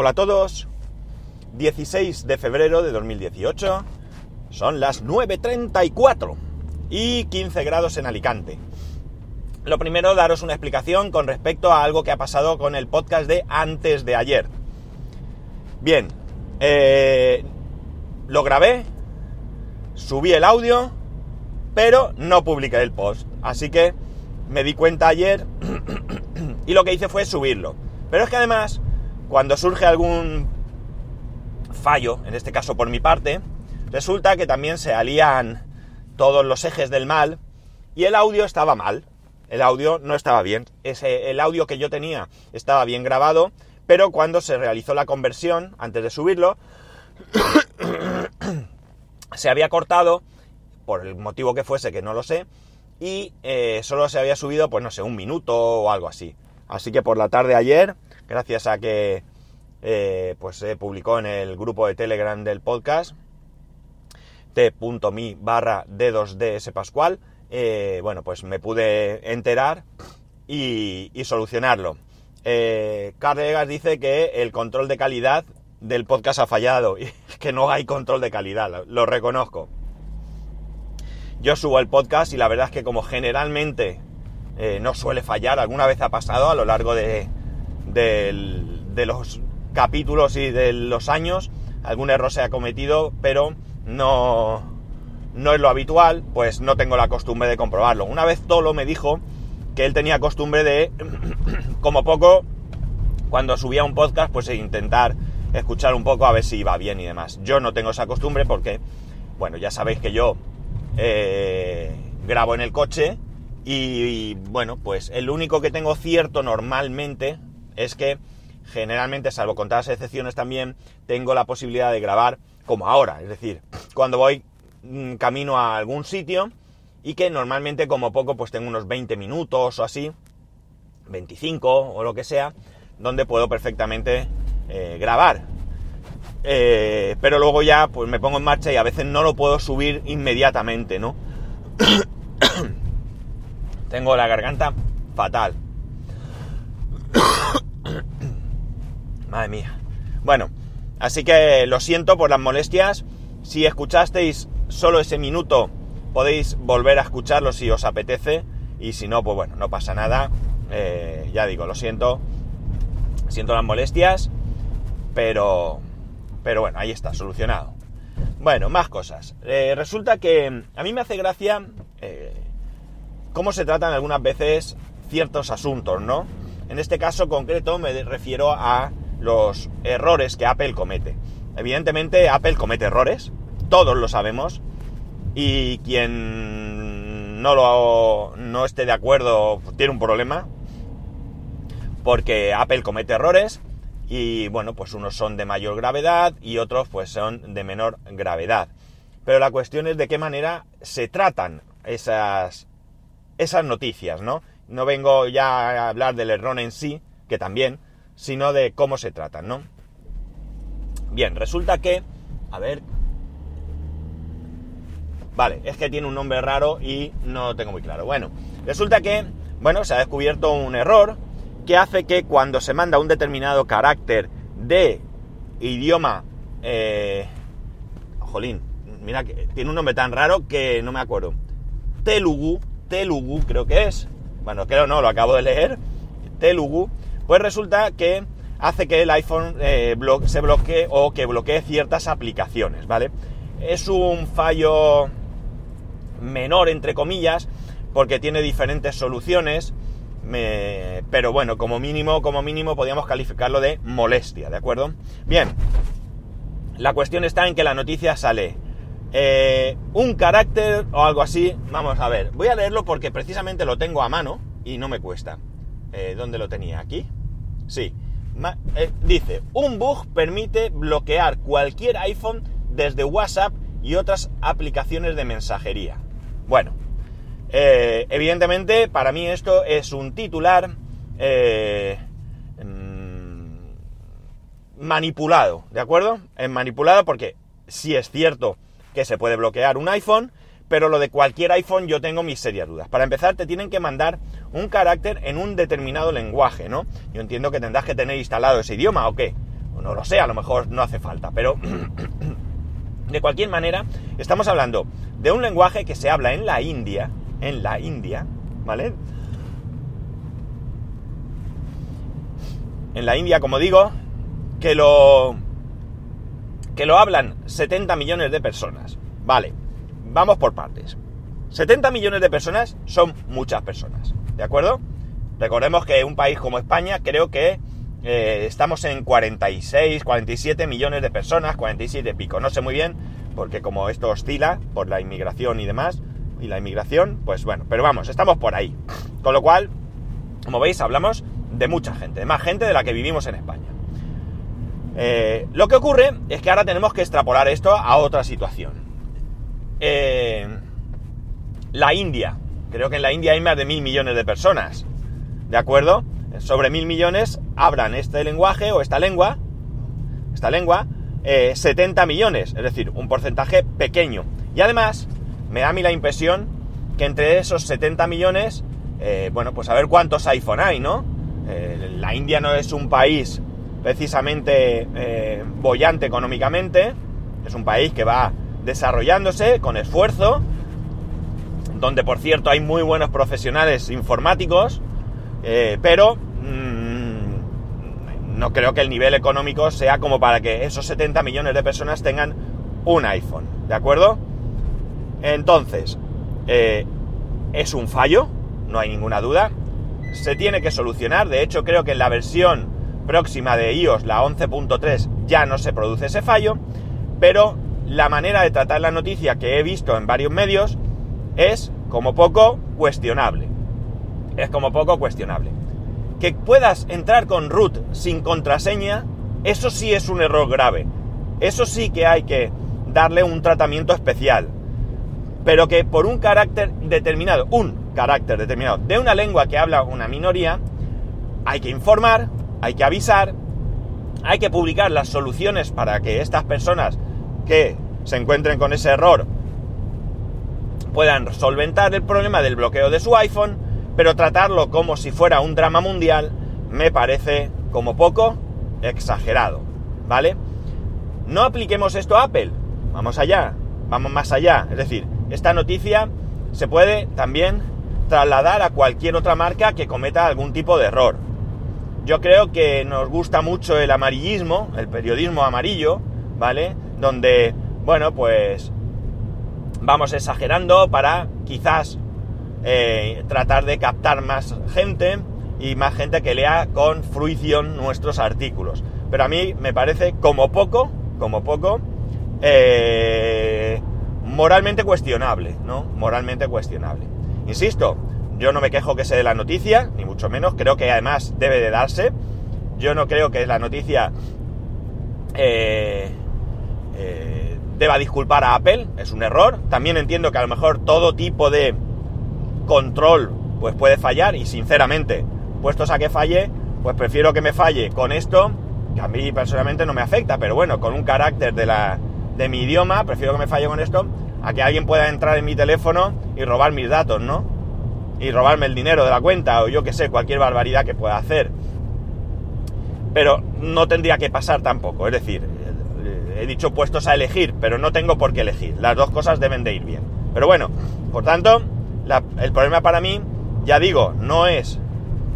Hola a todos. 16 de febrero de 2018. Son las 9.34 y 15 grados en Alicante. Lo primero, daros una explicación con respecto a algo que ha pasado con el podcast de antes de ayer. Bien, eh, lo grabé, subí el audio, pero no publiqué el post. Así que me di cuenta ayer y lo que hice fue subirlo. Pero es que además, cuando surge algún fallo, en este caso por mi parte, resulta que también se alían todos los ejes del mal y el audio estaba mal. El audio no estaba bien. El audio que yo tenía estaba bien grabado, pero cuando se realizó la conversión, antes de subirlo, se había cortado, por el motivo que fuese, que no lo sé, y eh, solo se había subido, pues no sé, un minuto o algo así. Así que por la tarde ayer, gracias a que eh, pues se publicó en el grupo de Telegram del podcast, t.mi barra d2ds pascual, eh, bueno, pues me pude enterar y, solucionarlo. Eh, Carlegas dice que el control de calidad del podcast ha fallado y que no hay control de calidad, lo, reconozco. Yo subo el podcast y la verdad es que como generalmente eh, no suele fallar, alguna vez ha pasado a lo largo de, de los capítulos y de los años, algún error se ha cometido, pero no, no es lo habitual, pues no tengo la costumbre de comprobarlo. Una vez Tolo me dijo que él tenía costumbre de, como poco, cuando subía un podcast, pues intentar escuchar un poco a ver si iba bien y demás. Yo no tengo esa costumbre porque, bueno, ya sabéis que yo eh, grabo en el coche y, bueno, pues el único que tengo cierto normalmente es que generalmente, salvo contadas excepciones también, tengo la posibilidad de grabar como ahora, es decir, cuando voy mm, camino a algún sitio y que normalmente como poco pues tengo unos 20 minutos o así, 25 o lo que sea, donde puedo perfectamente eh, grabar. Eh, pero luego ya pues me pongo en marcha y a veces no lo puedo subir inmediatamente, ¿no? Tengo la garganta fatal. Madre mía. Bueno, así que lo siento por las molestias. Si escuchasteis solo ese minuto, podéis volver a escucharlo si os apetece. Y si no, pues bueno, no pasa nada. Eh, ya digo, lo siento. Siento las molestias. Pero. Pero bueno, ahí está, solucionado. Bueno, más cosas. Eh, resulta que a mí me hace gracia eh, cómo se tratan algunas veces ciertos asuntos, ¿no? En este caso concreto me refiero a los errores que Apple comete. Evidentemente Apple comete errores, todos lo sabemos, y quien no, lo, no esté de acuerdo tiene un problema, porque Apple comete errores y bueno, pues unos son de mayor gravedad y otros pues son de menor gravedad. Pero la cuestión es de qué manera se tratan esas, esas noticias, ¿no? No vengo ya a hablar del error en sí, que también, sino de cómo se tratan, ¿no? Bien, resulta que, a ver, vale, es que tiene un nombre raro y no lo tengo muy claro. Bueno, resulta que, bueno, se ha descubierto un error que hace que cuando se manda un determinado carácter de idioma, eh, jolín, mira que tiene un nombre tan raro que no me acuerdo. Telugu, Telugu creo que es. Bueno, creo no, lo acabo de leer. Telugu pues resulta que hace que el iPhone eh, se bloquee o que bloquee ciertas aplicaciones, ¿vale? Es un fallo menor, entre comillas, porque tiene diferentes soluciones, pero bueno, como mínimo, como mínimo podríamos calificarlo de molestia, ¿de acuerdo? Bien, la cuestión está en que la noticia sale eh, un carácter o algo así, vamos a ver, voy a leerlo porque precisamente lo tengo a mano y no me cuesta. Eh, ¿Dónde lo tenía? ¿Aquí? Sí. Eh, dice, un bug permite bloquear cualquier iPhone desde WhatsApp y otras aplicaciones de mensajería. Bueno, evidentemente para mí esto es un titular mm, manipulado, ¿de acuerdo? Es manipulado porque sí es cierto que se puede bloquear un iPhone, pero lo de cualquier iPhone yo tengo mis serias dudas. Para empezar, te tienen que mandar un carácter en un determinado lenguaje, ¿no? Yo entiendo que tendrás que tener instalado ese idioma, ¿o qué? no lo sé, a lo mejor no hace falta, pero de cualquier manera, estamos hablando de un lenguaje que se habla en la India, en la India, ¿vale? En la India, como digo, que lo que lo hablan 70 millones de personas. Vale, vamos por partes. 70 millones de personas son muchas personas, ¿de acuerdo? Recordemos que un país como España creo que eh, estamos en 46, 47 millones de personas, 47 y pico, no sé muy bien, porque como esto oscila por la inmigración y demás, y la inmigración, pues bueno, pero vamos, estamos por ahí. Con lo cual, como veis, hablamos de mucha gente, de más gente de la que vivimos en España. Eh, lo que ocurre es que ahora tenemos que extrapolar esto a otra situación. Eh, la India. Creo que en la India hay más de mil millones de personas. ¿De acuerdo? Sobre mil millones hablan este lenguaje o esta lengua. Esta lengua. 70 eh, millones. Es decir, un porcentaje pequeño. Y además, me da a mí la impresión que entre esos 70 millones, eh, bueno, pues a ver cuántos iPhone hay, ¿no? La India no es un país precisamente bollante económicamente. Es un país que va desarrollándose con esfuerzo donde por cierto hay muy buenos profesionales informáticos, eh, pero mm, no creo que el nivel económico sea como para que esos 70 millones de personas tengan un iPhone, ¿de acuerdo? Entonces, eh, es un fallo, no hay ninguna duda, se tiene que solucionar, de hecho creo que en la versión próxima de iOS, la 11.3, ya no se produce ese fallo, pero la manera de tratar la noticia que he visto en varios medios es como poco cuestionable. Es como poco cuestionable. Que puedas entrar con root sin contraseña, eso sí es un error grave. Eso sí que hay que darle un tratamiento especial. Pero que por un carácter determinado, un carácter determinado de una lengua que habla una minoría, hay que informar, hay que avisar, hay que publicar las soluciones para que estas personas que se encuentren con ese error puedan solventar el problema del bloqueo de su iPhone, pero tratarlo como si fuera un drama mundial me parece como poco exagerado, ¿vale? No apliquemos esto a Apple, vamos allá, vamos más allá, es decir, esta noticia se puede también trasladar a cualquier otra marca que cometa algún tipo de error. Yo creo que nos gusta mucho el amarillismo, el periodismo amarillo, ¿vale? Donde, bueno, pues vamos exagerando para quizás eh, tratar de captar más gente y más gente que lea con fruición nuestros artículos. Pero a mí me parece como poco, como poco, eh, moralmente cuestionable, ¿no? Moralmente cuestionable. Insisto, yo no me quejo que se dé la noticia, ni mucho menos, creo que además debe de darse. Yo no creo que la noticia eh, deba disculpar a Apple, es un error. También entiendo que a lo mejor todo tipo de control pues puede fallar y sinceramente, puestos a que falle, pues prefiero que me falle con esto, que a mí personalmente no me afecta, pero bueno, con un carácter de, la, de mi idioma, prefiero que me falle con esto, a que alguien pueda entrar en mi teléfono y robar mis datos, ¿no? Y robarme el dinero de la cuenta o yo que sé, cualquier barbaridad que pueda hacer. Pero no tendría que pasar tampoco, es decir, he dicho puestos a elegir, pero no tengo por qué elegir. Las dos cosas deben de ir bien. Pero bueno, por tanto, el problema para mí, ya digo, no es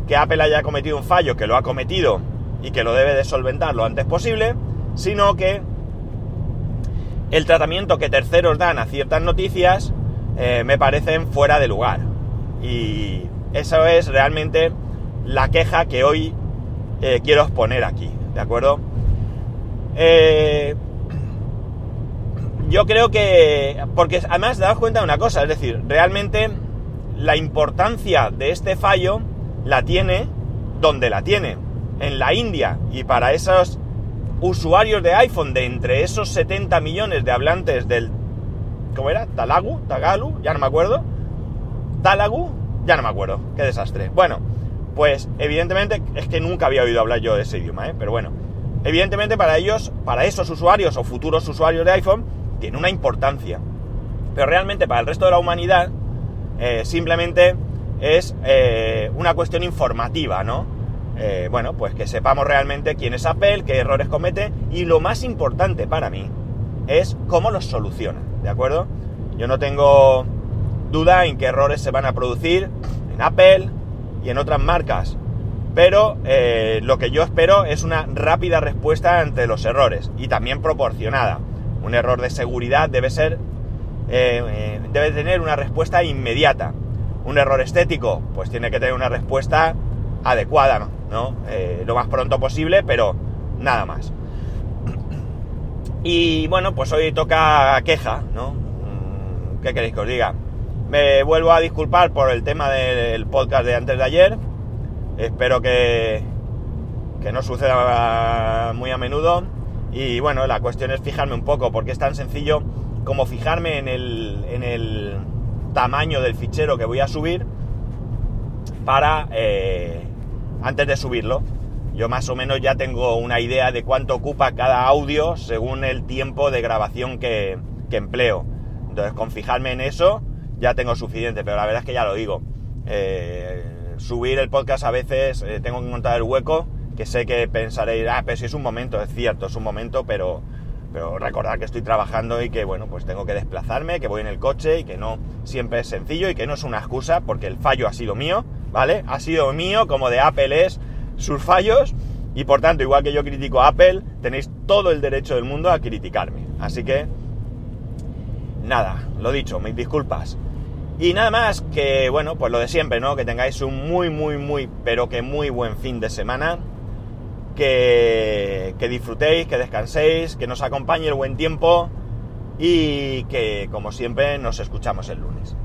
que Apple haya cometido un fallo, que lo ha cometido y que lo debe de solventar lo antes posible, sino que el tratamiento que terceros dan a ciertas noticias eh, me parecen fuera de lugar. Y eso es realmente la queja que hoy eh, quiero exponer aquí, ¿de acuerdo? Eh, yo creo que, porque además daos cuenta de una cosa, es decir, realmente la importancia de este fallo la tiene donde la tiene, en la India, y para esos usuarios de iPhone, de entre esos 70 millones de hablantes del, ¿cómo era? Talagu, Tagalu, ya no me acuerdo, Talagu, ya no me acuerdo, qué desastre. Bueno, pues evidentemente es que nunca había oído hablar yo de ese idioma, ¿eh? pero bueno, evidentemente para ellos, para esos usuarios o futuros usuarios de iPhone, tiene una importancia. Pero realmente para el resto de la humanidad eh, simplemente es eh, una cuestión informativa, ¿no? eh, bueno, pues que sepamos realmente quién es Apple, qué errores comete y lo más importante para mí es cómo los soluciona, ¿de acuerdo? Yo no tengo duda en qué errores se van a producir en Apple y en otras marcas, pero eh, lo que yo espero es una rápida respuesta ante los errores y también proporcionada. Un error de seguridad debe ser, eh, debe tener una respuesta inmediata. Un error estético, pues tiene que tener una respuesta adecuada, ¿no? Eh, lo más pronto posible, pero nada más. Y bueno, pues hoy toca queja, ¿no? ¿Qué queréis que os diga? Me vuelvo a disculpar por el tema del podcast de antes de ayer. Espero que, que no suceda muy a menudo. Y bueno, la cuestión es fijarme un poco, porque es tan sencillo como fijarme en el, en el tamaño del fichero que voy a subir para eh, antes de subirlo. Yo más o menos ya tengo una idea de cuánto ocupa cada audio según el tiempo de grabación que, empleo. Entonces, con fijarme en eso, ya tengo suficiente, pero la verdad es que ya lo digo. Eh, subir el podcast a veces eh, tengo que encontrar el hueco, que sé que pensaréis, ah, pero si es un momento, es cierto, es un momento, pero, pero recordad que estoy trabajando y que, bueno, pues tengo que desplazarme, que voy en el coche y que no siempre es sencillo y que no es una excusa porque el fallo ha sido mío, ¿vale? Ha sido mío, como de Apple es sus fallos y por tanto, igual que yo critico a Apple, tenéis todo el derecho del mundo a criticarme. Así que, nada, lo dicho, mis disculpas. Y nada más que, bueno, pues lo de siempre, ¿no? Que tengáis un muy, muy, muy, pero que muy buen fin de semana. Que, que disfrutéis, que descanséis, que nos acompañe el buen tiempo y que, como siempre, nos escuchamos el lunes.